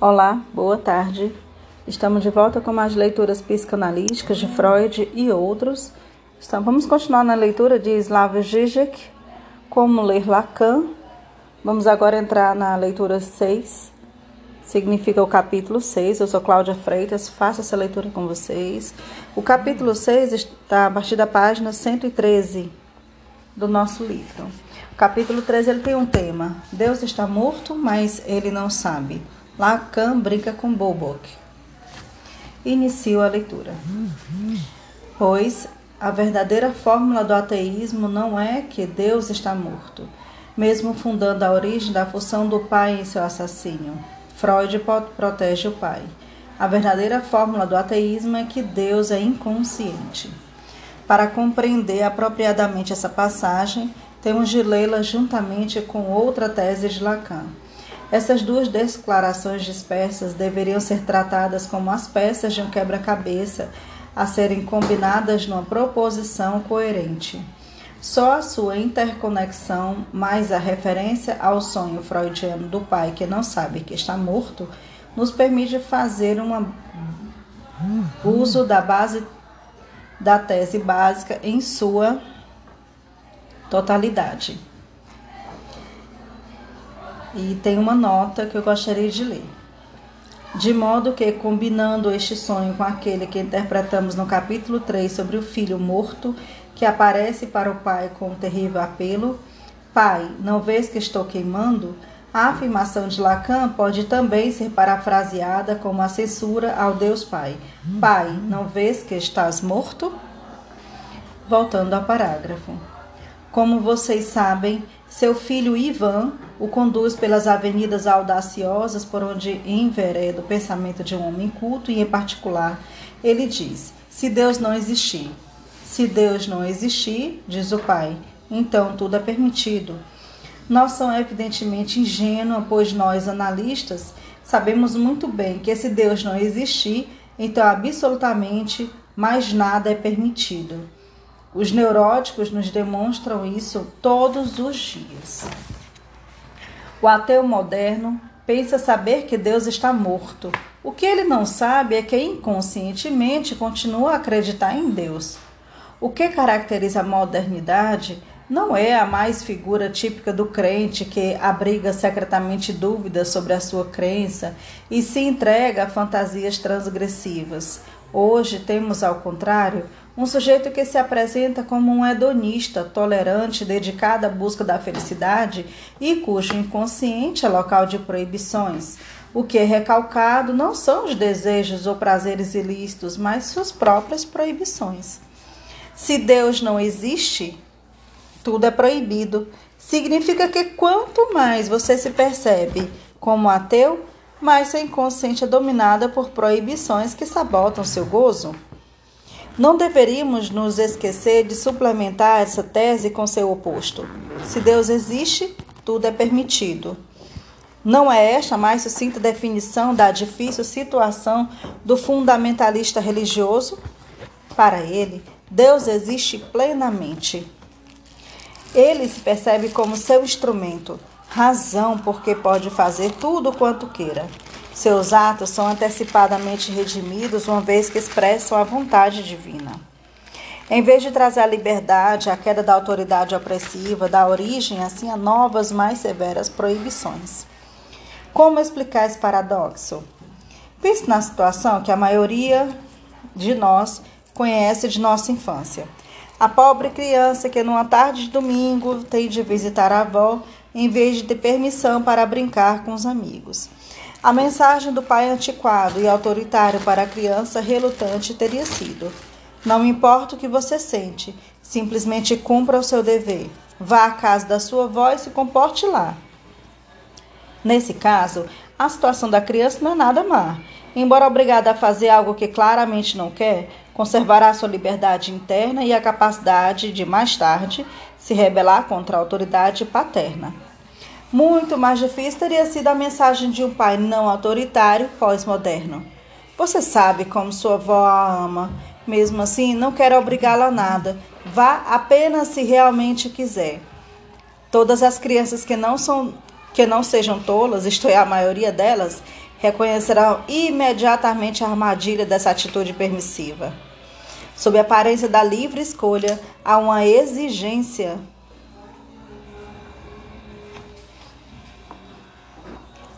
Olá, boa tarde. Estamos de volta com mais leituras psicanalíticas de Freud e outros. Então, vamos continuar na leitura de Slavoj Žižek, Como Ler Lacan. Vamos agora entrar na leitura 6, significa o capítulo 6. Eu sou Cláudia Freitas, faço essa leitura com vocês. O capítulo 6 está a partir da página 113 do nosso livro. O capítulo 13 ele tem um tema: Deus está morto, mas ele não sabe. Lacan brinca com Bobok. Inicio a leitura. Pois a verdadeira fórmula do ateísmo não é que Deus está morto, mesmo fundando a origem da função do pai em seu assassínio. Freud protege o pai. A verdadeira fórmula do ateísmo é que Deus é inconsciente. Para compreender apropriadamente essa passagem, temos de lê-la juntamente com outra tese de Lacan essas duas declarações dispersas deveriam ser tratadas como as peças de um quebra-cabeça a serem combinadas numa proposição coerente. Só a sua interconexão, mais a referência ao sonho freudiano do pai que não sabe que está morto, nos permite fazer um uso da base da tese básica em sua totalidade. E tem uma nota que eu gostaria de ler. De modo que, combinando este sonho com aquele que interpretamos no capítulo 3 sobre o filho morto, que aparece para o pai com um terrível apelo: Pai, não vês que estou queimando? A afirmação de Lacan pode também ser parafraseada como a censura ao Deus Pai: Pai, não vês que estás morto? Voltando ao parágrafo. Como vocês sabem, seu filho Ivan o conduz pelas avenidas audaciosas por onde envereda o pensamento de um homem culto e, em particular, ele diz: Se Deus não existir, se Deus não existir, diz o pai, então tudo é permitido. Noção é evidentemente ingênua, pois nós, analistas, sabemos muito bem que se Deus não existir, então absolutamente mais nada é permitido. Os neuróticos nos demonstram isso todos os dias. O ateu moderno pensa saber que Deus está morto. O que ele não sabe é que inconscientemente continua a acreditar em Deus. O que caracteriza a modernidade não é a mais figura típica do crente que abriga secretamente dúvidas sobre a sua crença e se entrega a fantasias transgressivas. Hoje temos, ao contrário, um sujeito que se apresenta como um hedonista, tolerante, dedicado à busca da felicidade e cujo inconsciente é local de proibições. O que é recalcado não são os desejos ou prazeres ilícitos, mas suas próprias proibições. Se Deus não existe, tudo é proibido. Significa que quanto mais você se percebe como ateu, mais seu inconsciente é dominada por proibições que sabotam seu gozo. Não deveríamos nos esquecer de suplementar essa tese com seu oposto. Se Deus existe, tudo é permitido. Não é esta a mais sucinta definição da difícil situação do fundamentalista religioso? Para ele, Deus existe plenamente. Ele se percebe como seu instrumento, razão porque pode fazer tudo quanto queira. Seus atos são antecipadamente redimidos, uma vez que expressam a vontade divina. Em vez de trazer a liberdade, a queda da autoridade opressiva, dá origem assim a novas, mais severas proibições. Como explicar esse paradoxo? Pense na situação que a maioria de nós conhece de nossa infância. A pobre criança que numa tarde de domingo tem de visitar a avó em vez de ter permissão para brincar com os amigos. A mensagem do pai antiquado e autoritário para a criança relutante teria sido: Não importa o que você sente, simplesmente cumpra o seu dever. Vá à casa da sua avó e se comporte lá. Nesse caso, a situação da criança não é nada má. Embora obrigada a fazer algo que claramente não quer, conservará sua liberdade interna e a capacidade de, mais tarde, se rebelar contra a autoridade paterna. Muito mais difícil teria sido a mensagem de um pai não autoritário pós-moderno. Você sabe como sua avó a ama. Mesmo assim, não quero obrigá-la a nada. Vá apenas se realmente quiser. Todas as crianças que não são que não sejam tolas, isto é, a maioria delas, reconhecerão imediatamente a armadilha dessa atitude permissiva. Sob a aparência da livre escolha, há uma exigência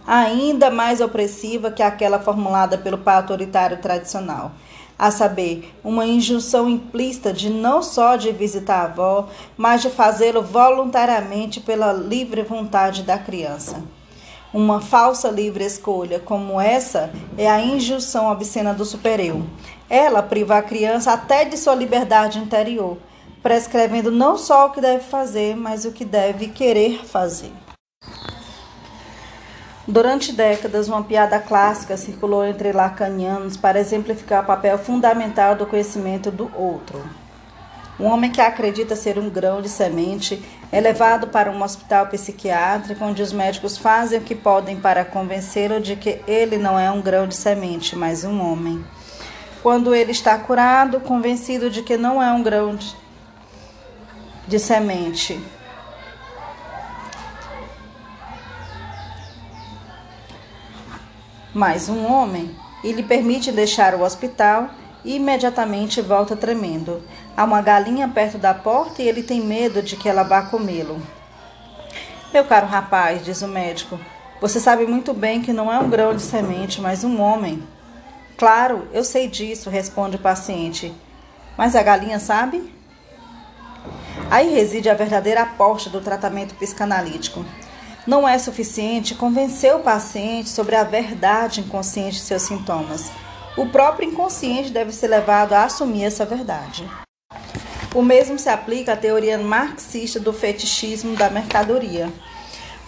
ainda mais opressiva que aquela formulada pelo pai autoritário tradicional, a saber, uma injunção implícita de não só de visitar a avó, mas de fazê-lo voluntariamente pela livre vontade da criança. Uma falsa livre escolha como essa é a injunção obscena do supereu. Ela priva a criança até de sua liberdade interior, prescrevendo não só o que deve fazer, mas o que deve querer fazer. Durante décadas, uma piada clássica circulou entre lacanianos para exemplificar o papel fundamental do conhecimento do outro. Um homem que acredita ser um grão de semente é levado para um hospital psiquiátrico onde os médicos fazem o que podem para convencê-lo de que ele não é um grão de semente, mas um homem. Quando ele está curado, convencido de que não é um grão de, semente, mas um homem, e lhe permite deixar o hospital e imediatamente volta tremendo. Há uma galinha perto da porta e ele tem medo de que ela vá comê-lo. Meu caro rapaz, diz o médico, você sabe muito bem que não é um grão de semente, mas um homem. Claro, eu sei disso, responde o paciente. Mas a galinha sabe? Aí reside a verdadeira aposta do tratamento psicanalítico. Não é suficiente convencer o paciente sobre a verdade inconsciente de seus sintomas. O próprio inconsciente deve ser levado a assumir essa verdade. O mesmo se aplica à teoria marxista do fetichismo da mercadoria.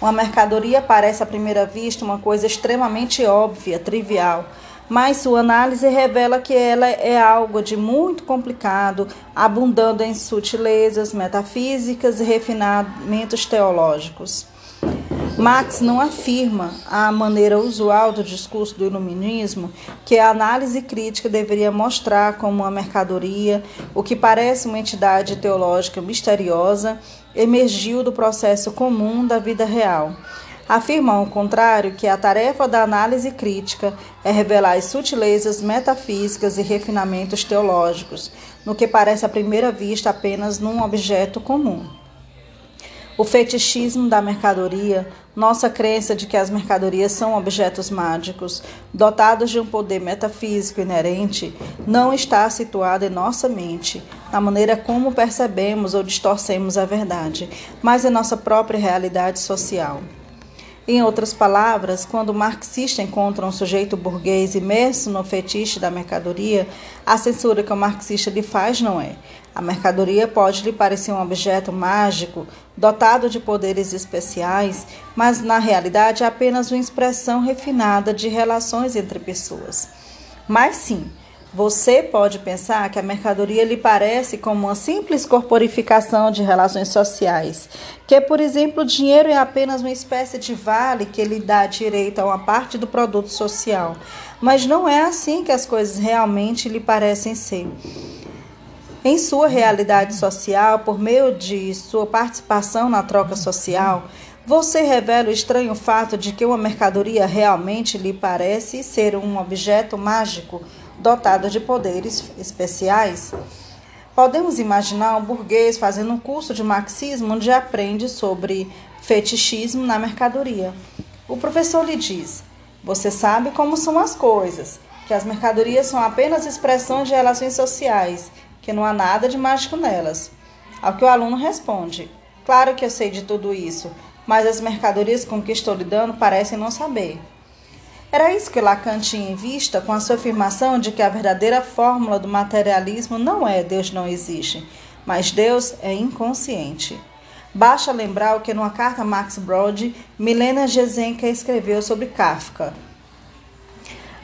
Uma mercadoria parece à primeira vista uma coisa extremamente óbvia, trivial, mas sua análise revela que ela é algo de muito complicado, abundando em sutilezas metafísicas e refinamentos teológicos. Marx não afirma, à maneira usual do discurso do iluminismo, que a análise crítica deveria mostrar como uma mercadoria o que parece uma entidade teológica misteriosa emergiu do processo comum da vida real. Afirma, ao contrário, que a tarefa da análise crítica é revelar as sutilezas metafísicas e refinamentos teológicos, no que parece à primeira vista apenas num objeto comum. O fetichismo da mercadoria, nossa crença de que as mercadorias são objetos mágicos, dotados de um poder metafísico inerente, não está situada em nossa mente, na maneira como percebemos ou distorcemos a verdade, mas em nossa própria realidade social. Em outras palavras, quando o marxista encontra um sujeito burguês imerso no fetiche da mercadoria, a censura que o marxista lhe faz não é. A mercadoria pode lhe parecer um objeto mágico, dotado de poderes especiais, mas na realidade é apenas uma expressão refinada de relações entre pessoas. Mas sim, você pode pensar que a mercadoria lhe parece como uma simples corporificação de relações sociais, que, por exemplo, o dinheiro é apenas uma espécie de vale que lhe dá direito a uma parte do produto social. Mas não é assim que as coisas realmente lhe parecem ser. Em sua realidade social, por meio de sua participação na troca social, você revela o estranho fato de que uma mercadoria realmente lhe parece ser um objeto mágico dotado de poderes especiais. Podemos imaginar um burguês fazendo um curso de marxismo onde aprende sobre fetichismo na mercadoria. O professor lhe diz: Você sabe como são as coisas, que as mercadorias são apenas expressões de relações sociais, que não há nada de mágico nelas. Ao que o aluno responde: Claro que eu sei de tudo isso, mas as mercadorias com que estou lidando parecem não saber. Era isso que Lacan tinha em vista com a sua afirmação de que a verdadeira fórmula do materialismo não é Deus não existe, mas Deus é inconsciente. Basta lembrar o que numa carta a Max Brod, Milena Gezenka escreveu sobre Kafka.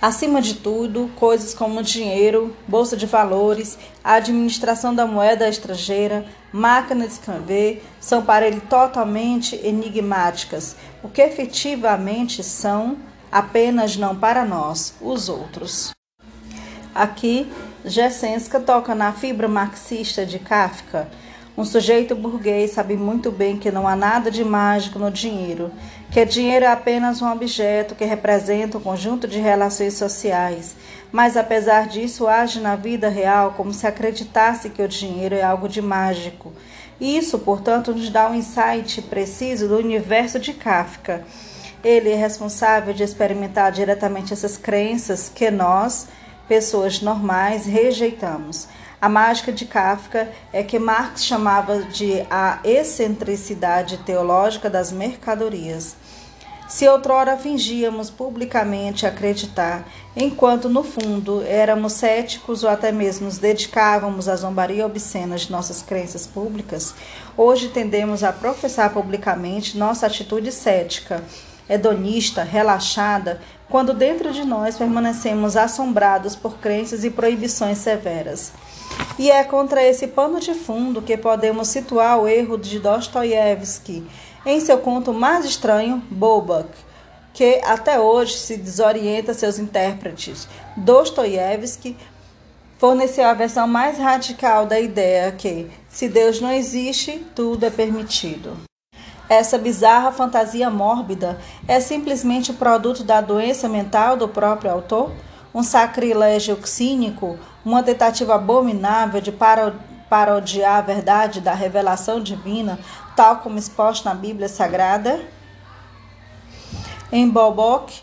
Acima de tudo, coisas como dinheiro, bolsa de valores, a administração da moeda estrangeira, máquina de escrever, são para ele totalmente enigmáticas, o que efetivamente são apenas não para nós, os outros. Aqui, Jessenska toca na fibra marxista de Kafka, Um sujeito burguês sabe muito bem que não há nada de mágico no dinheiro, que dinheiro é apenas um objeto que representa um conjunto de relações sociais, mas apesar disso age na vida real como se acreditasse que o dinheiro é algo de mágico. Isso, portanto, nos dá um insight preciso do universo de Kafka. Ele é responsável de experimentar diretamente essas crenças que nós, pessoas normais, rejeitamos. A mágica de Kafka é que Marx chamava de a excentricidade teológica das mercadorias. Se outrora fingíamos publicamente acreditar, enquanto no fundo éramos céticos ou até mesmo nos dedicávamos à zombaria obscena de nossas crenças públicas, hoje tendemos a professar publicamente nossa atitude cética, hedonista, relaxada, quando dentro de nós permanecemos assombrados por crenças e proibições severas. E é contra esse pano de fundo que podemos situar o erro de Dostoiévski em seu conto mais estranho, Bobak, que até hoje se desorienta seus intérpretes. Dostoiévski forneceu a versão mais radical da ideia que, se Deus não existe, tudo é permitido. Essa bizarra fantasia mórbida é simplesmente produto da doença mental do próprio autor? Um sacrilégio cínico uma tentativa abominável de parodiar a verdade da revelação divina, tal como exposta na Bíblia Sagrada. Em Bobok,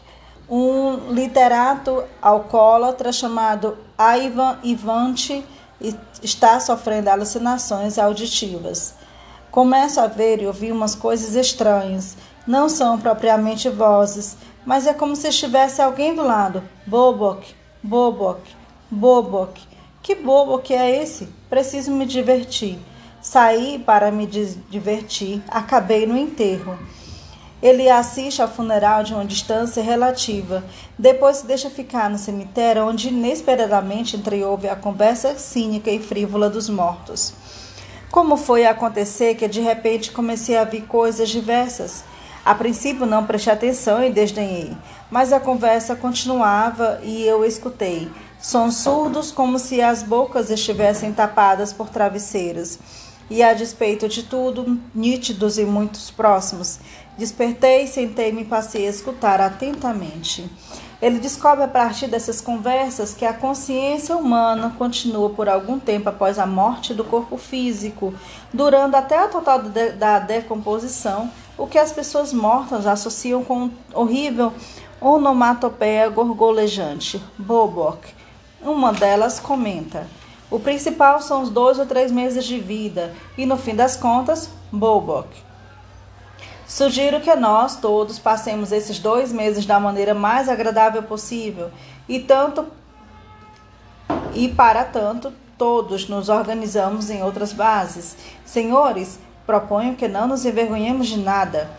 um literato alcoólatra chamado Ivan Ivante está sofrendo alucinações auditivas. Começo a ver e ouvir umas coisas estranhas. Não são propriamente vozes, mas é como se estivesse alguém do lado. Bobok, Bobok. Bobo, que bobo que é esse? Preciso me divertir. Saí para me divertir, acabei no enterro. Ele assiste ao funeral de uma distância relativa, depois se deixa ficar no cemitério, onde inesperadamente entreouve a conversa cínica e frívola dos mortos. Como foi acontecer que de repente comecei a ver coisas diversas? A princípio não prestei atenção e desdenhei, mas a conversa continuava e eu escutei. Sons surdos, como se as bocas estivessem tapadas por travesseiros. E a despeito de tudo, nítidos e muito próximos, despertei, sentei-me e passei a escutar atentamente. Ele descobre a partir dessas conversas que a consciência humana continua por algum tempo após a morte do corpo físico, durando até a total de, da decomposição, o que as pessoas mortas associam com horrível onomatopeia gorgolejante, bobok, uma delas comenta: o principal são os dois ou três meses de vida, e no fim das contas, Bobok. Sugiro que nós todos passemos esses dois meses da maneira mais agradável possível, e tanto e para tanto todos nos organizamos em outras bases. Senhores, proponho que não nos envergonhemos de nada.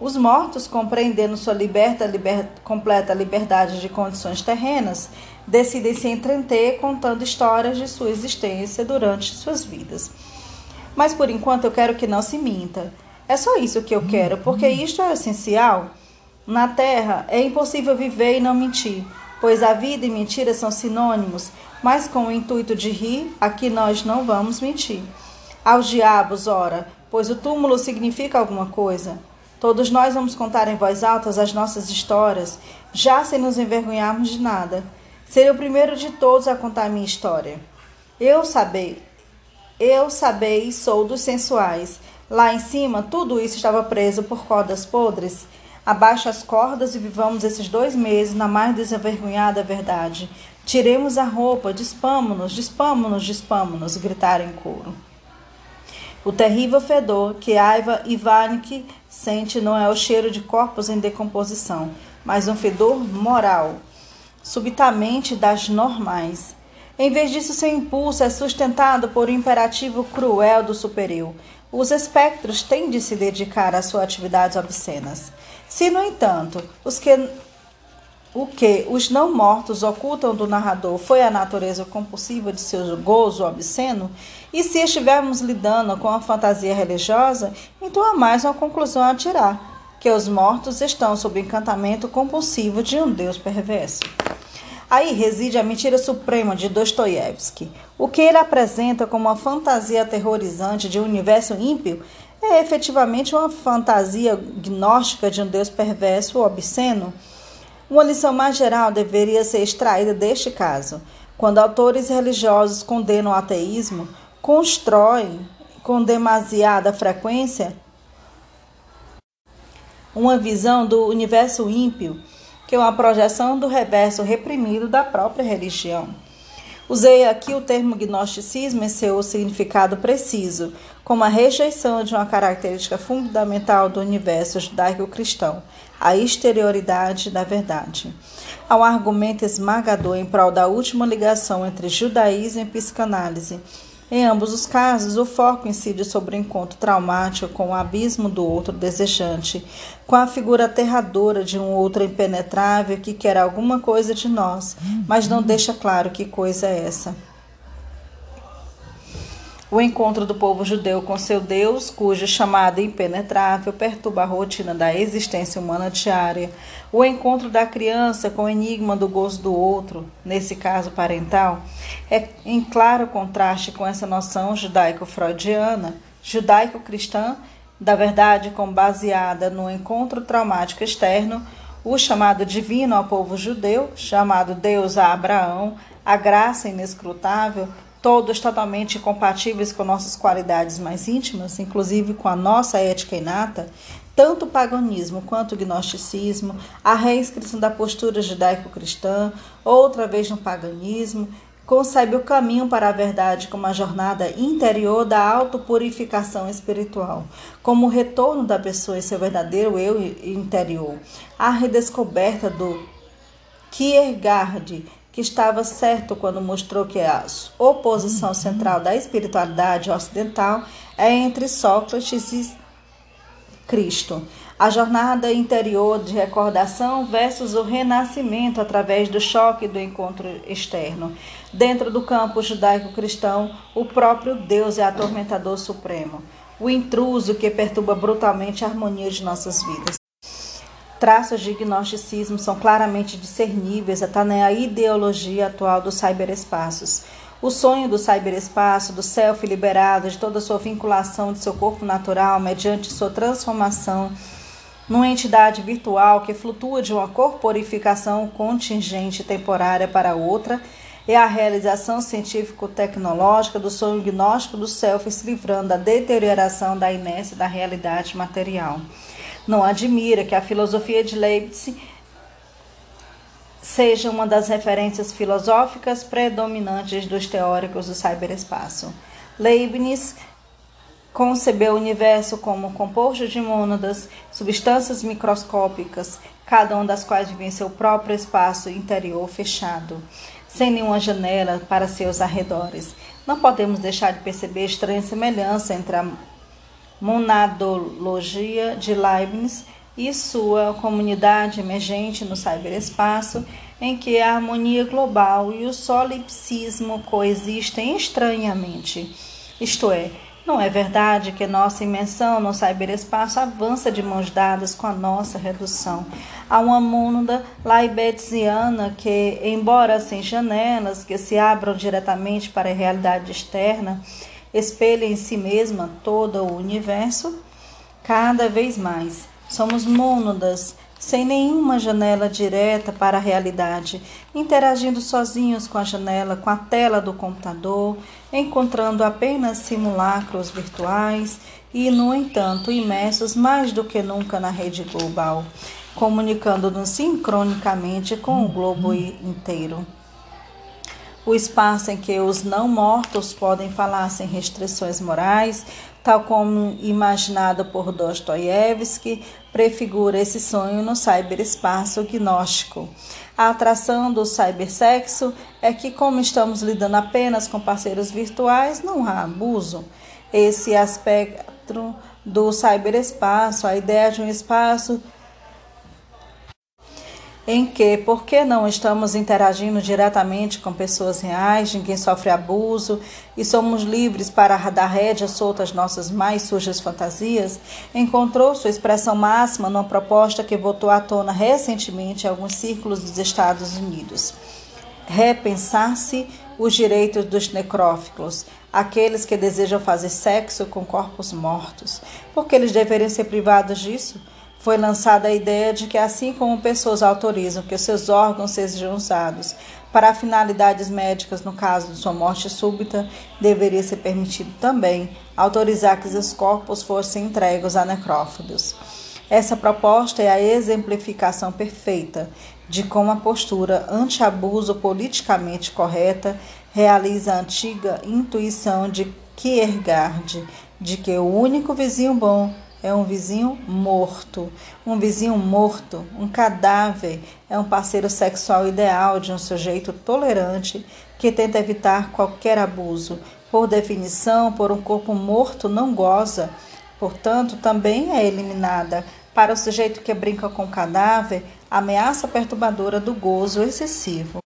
Os mortos, compreendendo sua liberta, liber, completa liberdade de condições terrenas, decidem se entreter contando histórias de sua existência durante suas vidas. Mas por enquanto eu quero que não se minta. É só isso que eu quero, porque isto é essencial. Na Terra é impossível viver e não mentir, pois a vida e mentira são sinônimos, mas com o intuito de rir, aqui nós não vamos mentir. Aos diabos, ora, pois o túmulo significa alguma coisa. Todos nós vamos contar em voz alta as nossas histórias, já sem nos envergonharmos de nada. Serei o primeiro de todos a contar a minha história. Eu sabei, eu sabei sou dos sensuais. Lá em cima, tudo isso estava preso por cordas podres. Abaixo as cordas e vivamos esses dois meses na mais desenvergonhada verdade. Tiremos a roupa, dispamo-nos, dispamo-nos, dispamo-nos, gritaram em coro. O terrível fedor que Aiva Ivanik sente não é o cheiro de corpos em decomposição, mas um fedor moral subitamente das normais. Em vez disso, seu impulso é sustentado por um imperativo cruel do superior. Os espectros têm de se dedicar às suas atividades obscenas. Se, no entanto, os que o que os não mortos ocultam do narrador foi a natureza compulsiva de seu gozo obsceno, e se estivermos lidando com a fantasia religiosa, então há mais uma conclusão a tirar: que os mortos estão sob o encantamento compulsivo de um Deus perverso. Aí reside a mentira suprema de Dostoiévski. O que ele apresenta como uma fantasia aterrorizante de um universo ímpio é efetivamente uma fantasia gnóstica de um Deus perverso ou obsceno. Uma lição mais geral deveria ser extraída deste caso. Quando autores religiosos condenam o ateísmo, constroem com demasiada frequência uma visão do universo ímpio, que é uma projeção do reverso reprimido da própria religião. Usei aqui o termo gnosticismo em seu significado preciso, como a rejeição de uma característica fundamental do universo judaico-cristão, a exterioridade da verdade. Há um argumento esmagador em prol da última ligação entre judaísmo e psicanálise em ambos os casos, o foco incide sobre o encontro traumático com o abismo do outro desejante, com a figura aterradora de um outro impenetrável que quer alguma coisa de nós, mas não deixa claro que coisa é essa o encontro do povo judeu com seu Deus, cujo chamado impenetrável perturba a rotina da existência humana diária, o encontro da criança com o enigma do gozo do outro, nesse caso parental, é em claro contraste com essa noção judaico-freudiana, judaico-cristã, da verdade como baseada no encontro traumático externo, o chamado divino ao povo judeu, chamado Deus a Abraão, a graça inescrutável, todos totalmente compatíveis com nossas qualidades mais íntimas, inclusive com a nossa ética inata, tanto o paganismo quanto o gnosticismo, a reinscrição da postura judaico-cristã, outra vez no paganismo, concebe o caminho para a verdade como a jornada interior da autopurificação espiritual, como o retorno da pessoa em seu verdadeiro eu interior, a redescoberta do Kierkegaard que estava certo quando mostrou que a oposição central da espiritualidade ocidental é entre Sócrates e Cristo. A jornada interior de recordação versus o renascimento através do choque do encontro externo. Dentro do campo judaico-cristão, o próprio Deus é atormentador supremo, o intruso que perturba brutalmente a harmonia de nossas vidas. Traços de gnosticismo são claramente discerníveis até na ideologia atual dos cyberespaços. O sonho do cyberespaço, do self liberado de toda sua vinculação de seu corpo natural mediante sua transformação numa entidade virtual que flutua de uma corporificação contingente temporária para outra, é a realização científico-tecnológica do sonho gnóstico do self se livrando da deterioração da inércia da realidade material. Não admira que a filosofia de Leibniz seja uma das referências filosóficas predominantes dos teóricos do cyberespaço. Leibniz concebeu o universo como composto de mônadas, substâncias microscópicas, cada uma das quais vive em seu próprio espaço interior fechado, sem nenhuma janela para seus arredores. Não podemos deixar de perceber estranha semelhança entre a monadologia de Leibniz e sua comunidade emergente no cyberespaço, em que a harmonia global e o solipsismo coexistem estranhamente. Isto é, não é verdade que nossa imensão no cyberespaço avança de mãos dadas com a nossa redução. Há uma mônada leibniziana que, embora sem janelas que se abram diretamente para a realidade externa, espelha em si mesma todo o universo, cada vez mais. Somos mônadas, sem nenhuma janela direta para a realidade, interagindo sozinhos com a janela, com a tela do computador, encontrando apenas simulacros virtuais e, no entanto, imersos mais do que nunca na rede global, comunicando-nos sincronicamente com o globo inteiro o espaço em que os não mortos podem falar sem restrições morais, tal como imaginado por Dostoiévski, prefigura esse sonho no cyberespaço gnóstico. A atração do cybersexo é que, como estamos lidando apenas com parceiros virtuais, não há abuso. Esse aspecto do cyberespaço, a ideia de um espaço em que, porque não estamos interagindo diretamente com pessoas reais, ninguém sofre abuso e somos livres para dar rédea solta às nossas mais sujas fantasias, encontrou sua expressão máxima numa proposta que voltou à tona recentemente em alguns círculos dos Estados Unidos. repensar-se os direitos dos necrófilos, aqueles que desejam fazer sexo com corpos mortos, porque eles deveriam ser privados disso. Foi lançada a ideia de que, assim como pessoas autorizam que seus órgãos sejam usados para finalidades médicas, no caso de sua morte súbita, deveria ser permitido também autorizar que seus corpos fossem entregues a necrófilos. Essa proposta é a exemplificação perfeita de como a postura anti-abuso politicamente correta realiza a antiga intuição de Kierkegaard de que o único vizinho bom é um vizinho morto. Um vizinho morto, um cadáver, é um parceiro sexual ideal de um sujeito tolerante que tenta evitar qualquer abuso. Por definição, por um corpo morto não goza, portanto, também é eliminada para o sujeito que brinca com cadáver, ameaça perturbadora do gozo excessivo.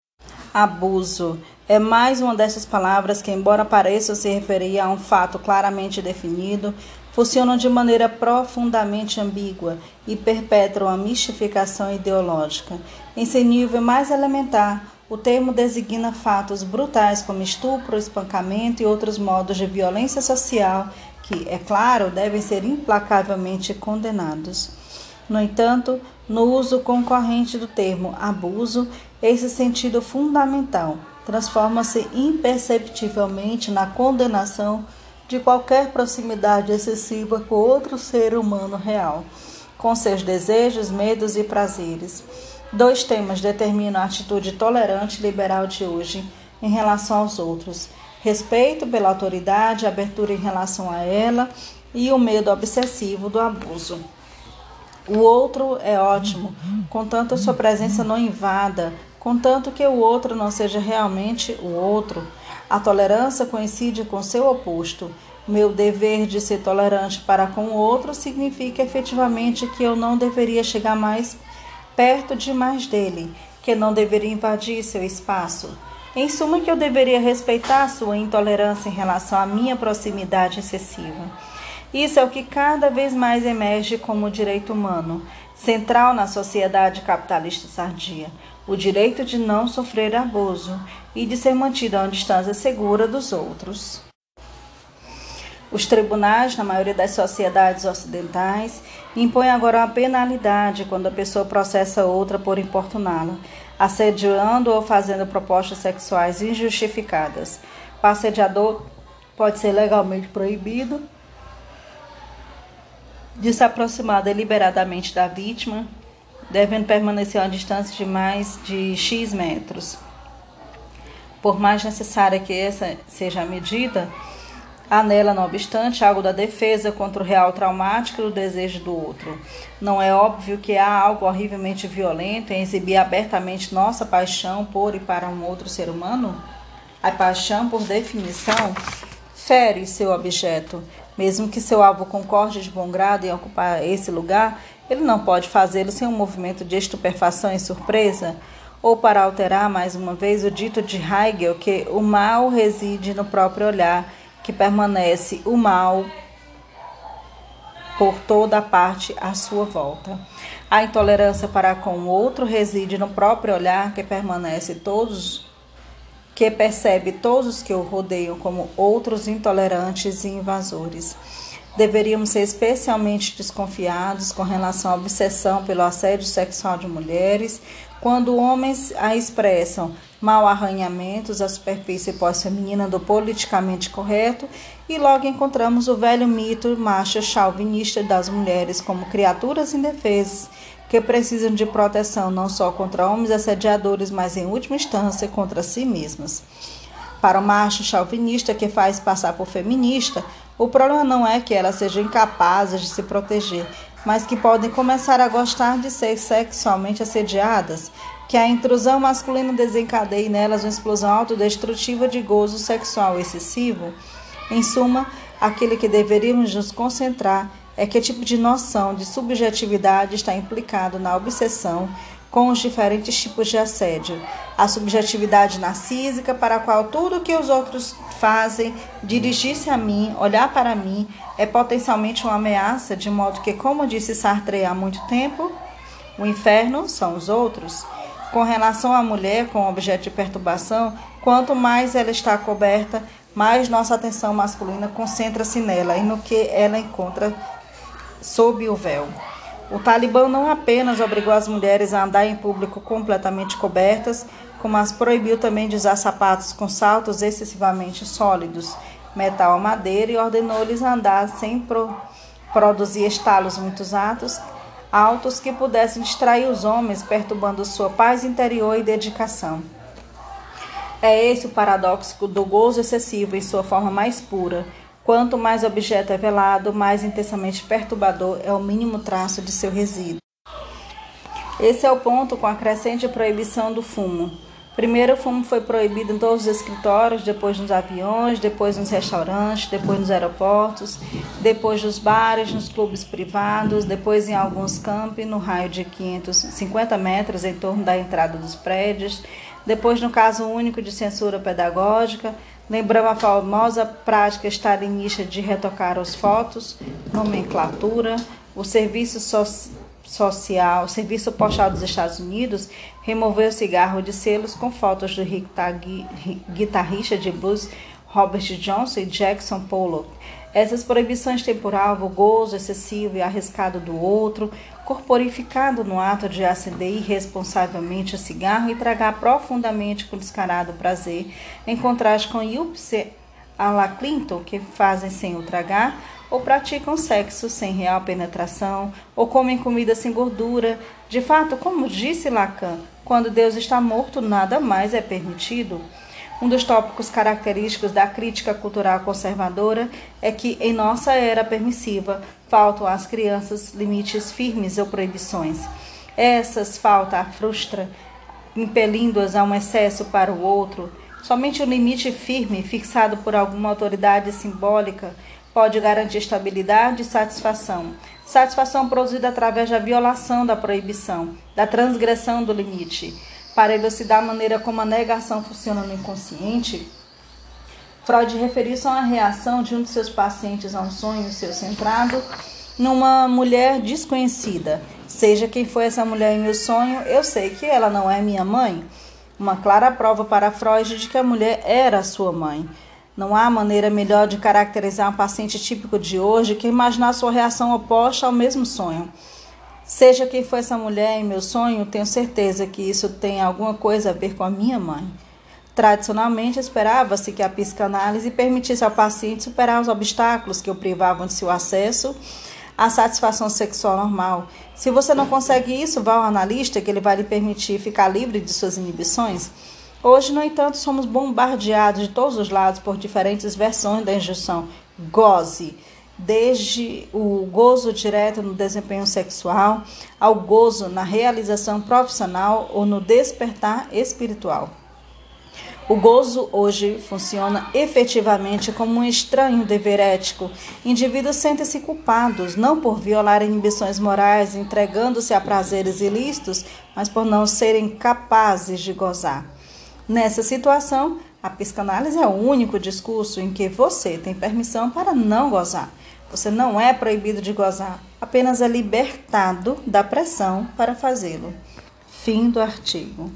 Abuso é mais uma dessas palavras que, embora pareçam se referir a um fato claramente definido, funcionam de maneira profundamente ambígua e perpetram a mistificação ideológica. Em seu nível mais elementar, o termo designa fatos brutais como estupro, espancamento e outros modos de violência social que, é claro, devem ser implacavelmente condenados. No entanto, no uso concorrente do termo abuso, esse sentido fundamental transforma-se imperceptivelmente na condenação de qualquer proximidade excessiva com outro ser humano real, com seus desejos, medos e prazeres. Dois temas determinam a atitude tolerante e liberal de hoje em relação aos outros respeito pela autoridade, abertura em relação a ela e o medo obsessivo do abuso. O outro é ótimo, contanto sua presença não invada, contanto que o outro não seja realmente o outro. A tolerância coincide com seu oposto. Meu dever de ser tolerante para com o outro significa efetivamente que eu não deveria chegar mais perto demais dele, que não deveria invadir seu espaço. Em suma, que eu deveria respeitar sua intolerância em relação à minha proximidade excessiva. Isso é o que cada vez mais emerge como direito humano, central na sociedade capitalista sardia, o direito de não sofrer abuso e de ser mantido a uma distância segura dos outros. Os tribunais, na maioria das sociedades ocidentais, impõem agora uma penalidade quando a pessoa processa outra por importuná-la, assediando ou fazendo propostas sexuais injustificadas. O assediador pode ser legalmente proibido de se aproximar deliberadamente da vítima, devendo permanecer a uma distância de mais de X metros. Por mais necessária que essa seja a medida, Há nela, não obstante, algo da defesa contra o real traumático do desejo do outro. Não é óbvio que há algo horrivelmente violento em exibir abertamente nossa paixão por e para um outro ser humano? A paixão, por definição, fere seu objeto. Mesmo que seu alvo concorde de bom grado em ocupar esse lugar, ele não pode fazê-lo sem um movimento de estupefação e surpresa. Ou para alterar mais uma vez o dito de Hegel que o mal reside no próprio olhar que permanece o mal por toda a parte à sua volta. A intolerância para com o outro reside no próprio olhar que permanece todos que percebe todos os que o rodeiam como outros intolerantes e invasores. Deveríamos ser especialmente desconfiados com relação à obsessão pelo assédio sexual de mulheres, quando homens a expressam mal arranhamentos à superfície pós-feminina do politicamente correto, e logo encontramos o velho mito macho chauvinista das mulheres como criaturas indefesas que precisam de proteção não só contra homens assediadores, mas em última instância contra si mesmas. Para o macho chauvinista que faz passar por feminista, o problema não é que elas sejam incapazes de se proteger, mas que podem começar a gostar de ser sexualmente assediadas que a intrusão masculina desencadeie nelas uma explosão autodestrutiva de gozo sexual excessivo? Em suma, aquele que deveríamos nos concentrar é que tipo de noção de subjetividade está implicado na obsessão com os diferentes tipos de assédio. A subjetividade narcísica, para a qual tudo o que os outros fazem, dirigir-se a mim, olhar para mim, é potencialmente uma ameaça, de modo que, como disse Sartre há muito tempo, o inferno são os outros. Com relação à mulher com objeto de perturbação, quanto mais ela está coberta, mais nossa atenção masculina concentra-se nela e no que ela encontra sob o véu. O Talibã não apenas obrigou as mulheres a andar em público completamente cobertas, como as proibiu também de usar sapatos com saltos excessivamente sólidos, metal ou madeira, e ordenou-lhes andar sem pro produzir estalos muito altos, altos que pudessem distrair os homens, perturbando sua paz interior e dedicação. É esse o paradoxo do gozo excessivo em sua forma mais pura Quanto mais objeto é velado, mais intensamente perturbador é o mínimo traço de seu resíduo. Esse é o ponto com a crescente proibição do fumo. Primeiro, o fumo foi proibido em todos os escritórios, depois nos aviões, depois nos restaurantes, depois nos aeroportos, depois nos bares, nos clubes privados, depois em alguns campi no raio de 550 metros em torno da entrada dos prédios, depois no caso único de censura pedagógica, Lembramos a famosa prática stalinista de retocar as fotos, nomenclatura, o serviço so social, o serviço postal dos Estados Unidos removeu o cigarro de selos com fotos do guitarrista de blues Robert Johnson e Jackson Pollock. Essas proibições tempuravam o gozo excessivo e arriscado do outro, corporificado no ato de acender irresponsavelmente o cigarro e tragar profundamente com descarado prazer, em contraste com Yupse a la Clinton, que fazem sem o tragar, ou praticam sexo sem real penetração, ou comem comida sem gordura. De fato, como disse Lacan, quando Deus está morto, nada mais é permitido. Um dos tópicos característicos da crítica cultural conservadora é que, em nossa era permissiva, faltam às crianças limites firmes ou proibições. Essas falta frustra, impelindo-as a um excesso para o outro. Somente o limite firme, fixado por alguma autoridade simbólica, pode garantir estabilidade e satisfação. Satisfação produzida através da violação da proibição, da transgressão do limite. Para elucidar a maneira como a negação funciona no inconsciente, Freud referiu-se a uma reação de um de seus pacientes a um sonho seu centrado numa mulher desconhecida. Seja quem foi essa mulher em meu sonho, eu sei que ela não é minha mãe. Uma clara prova para Freud de que a mulher era sua mãe. Não há maneira melhor de caracterizar um paciente típico de hoje que imaginar sua reação oposta ao mesmo sonho. Seja quem for essa mulher em meu sonho, tenho certeza que isso tem alguma coisa a ver com a minha mãe. Tradicionalmente, esperava-se que a psicanálise permitisse ao paciente superar os obstáculos que o privavam de seu acesso à satisfação sexual normal. Se você não consegue isso, vá ao analista que ele vai lhe permitir ficar livre de suas inibições. Hoje, no entanto, somos bombardeados de todos os lados por diferentes versões da injunção goze, desde o gozo direto no desempenho sexual ao gozo na realização profissional ou no despertar espiritual. O gozo hoje funciona efetivamente como um estranho dever ético. Indivíduos sentem-se culpados, não por violar inibições morais, entregando-se a prazeres ilícitos, mas por não serem capazes de gozar. Nessa situação, a psicanálise é o único discurso em que você tem permissão para não gozar. Você não é proibido de gozar, apenas é libertado da pressão para fazê-lo. Fim do artigo.